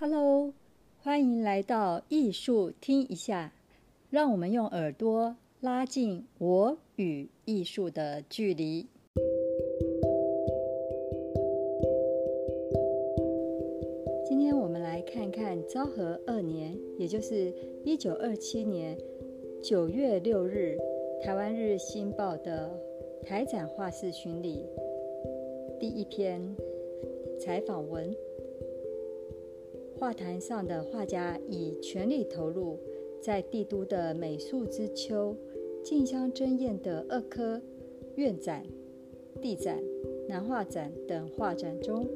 Hello，欢迎来到艺术听一下，让我们用耳朵拉近我与艺术的距离。今天我们来看看昭和二年，也就是一九二七年九月六日，台湾日新报的台展画室巡礼第一篇采访文。画坛上的画家已全力投入，在帝都的美术之秋、竞相争艳的二科院展、地展、南画展等画展中，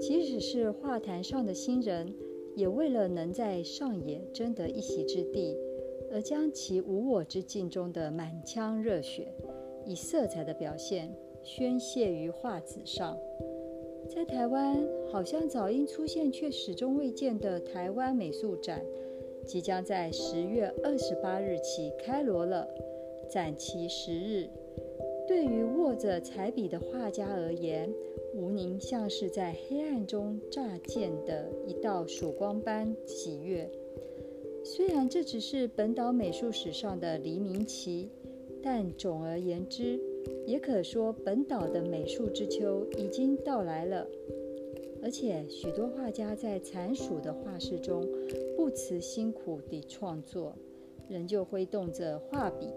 即使是画坛上的新人，也为了能在上野争得一席之地，而将其无我之境中的满腔热血，以色彩的表现宣泄于画纸上。在台湾，好像早应出现却始终未见的台湾美术展，即将在十月二十八日起开锣了。展期十日，对于握着彩笔的画家而言，无宁像是在黑暗中乍见的一道曙光般喜悦。虽然这只是本岛美术史上的黎明期，但总而言之。也可说，本岛的美术之秋已经到来了，而且许多画家在残暑的画室中不辞辛苦地创作，仍旧挥动着画笔。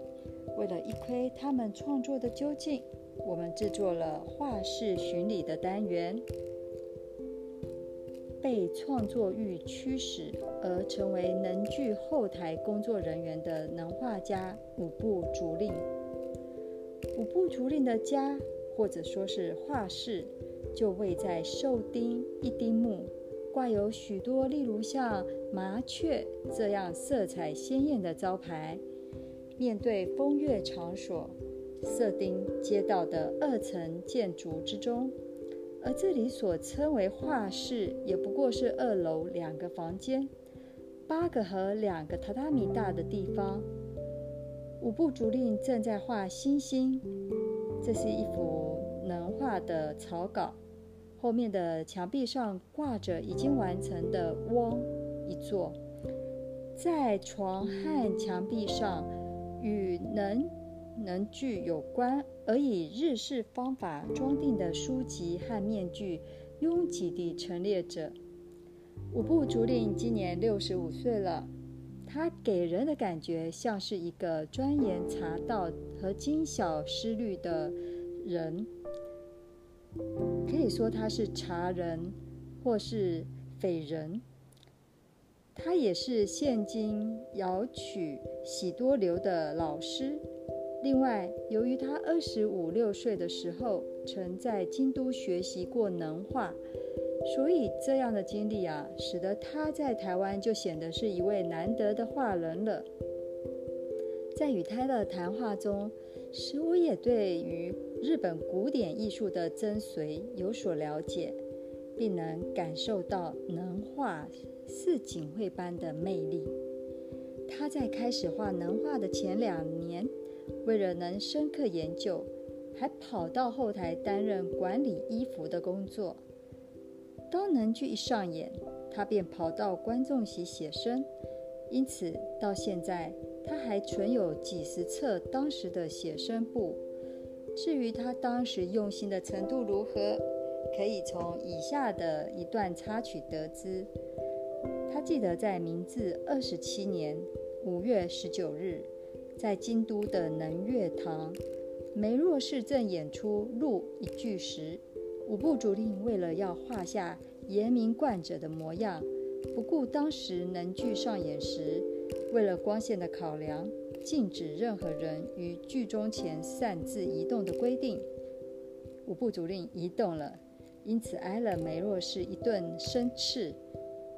为了一窥他们创作的究竟，我们制作了画室巡礼的单元。被创作欲驱使而成为能剧后台工作人员的能画家五部竹令。五步竹林的家，或者说是画室，就位在寿町一丁目，挂有许多例如像麻雀这样色彩鲜艳的招牌。面对风月场所，社町街道的二层建筑之中，而这里所称为画室，也不过是二楼两个房间，八个和两个榻榻米大的地方。五部竹令正在画星星，这是一幅能画的草稿。后面的墙壁上挂着已经完成的翁一座，在床和墙壁上，与能能具有关而以日式方法装订的书籍和面具拥挤地陈列着。五部竹令今年六十五岁了。他给人的感觉像是一个钻研茶道和精小思虑的人，可以说他是茶人或是匪人。他也是现今瑶曲喜多流的老师。另外，由于他二十五六岁的时候曾在京都学习过能画。所以这样的经历啊，使得他在台湾就显得是一位难得的画人了。在与他的谈话中，使我也对于日本古典艺术的真髓有所了解，并能感受到能画似锦绘般的魅力。他在开始画能画的前两年，为了能深刻研究，还跑到后台担任管理衣服的工作。当能剧一上演，他便跑到观众席写生，因此到现在他还存有几十册当时的写生簿。至于他当时用心的程度如何，可以从以下的一段插曲得知。他记得在明治二十七年五月十九日，在京都的能乐堂，梅若市正演出《鹿》一句时。五部主令为了要画下严明贯者的模样，不顾当时能剧上演时为了光线的考量，禁止任何人于剧中前擅自移动的规定。五部主令移动了，因此挨了梅若氏一顿生斥。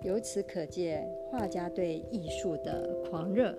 由此可见，画家对艺术的狂热。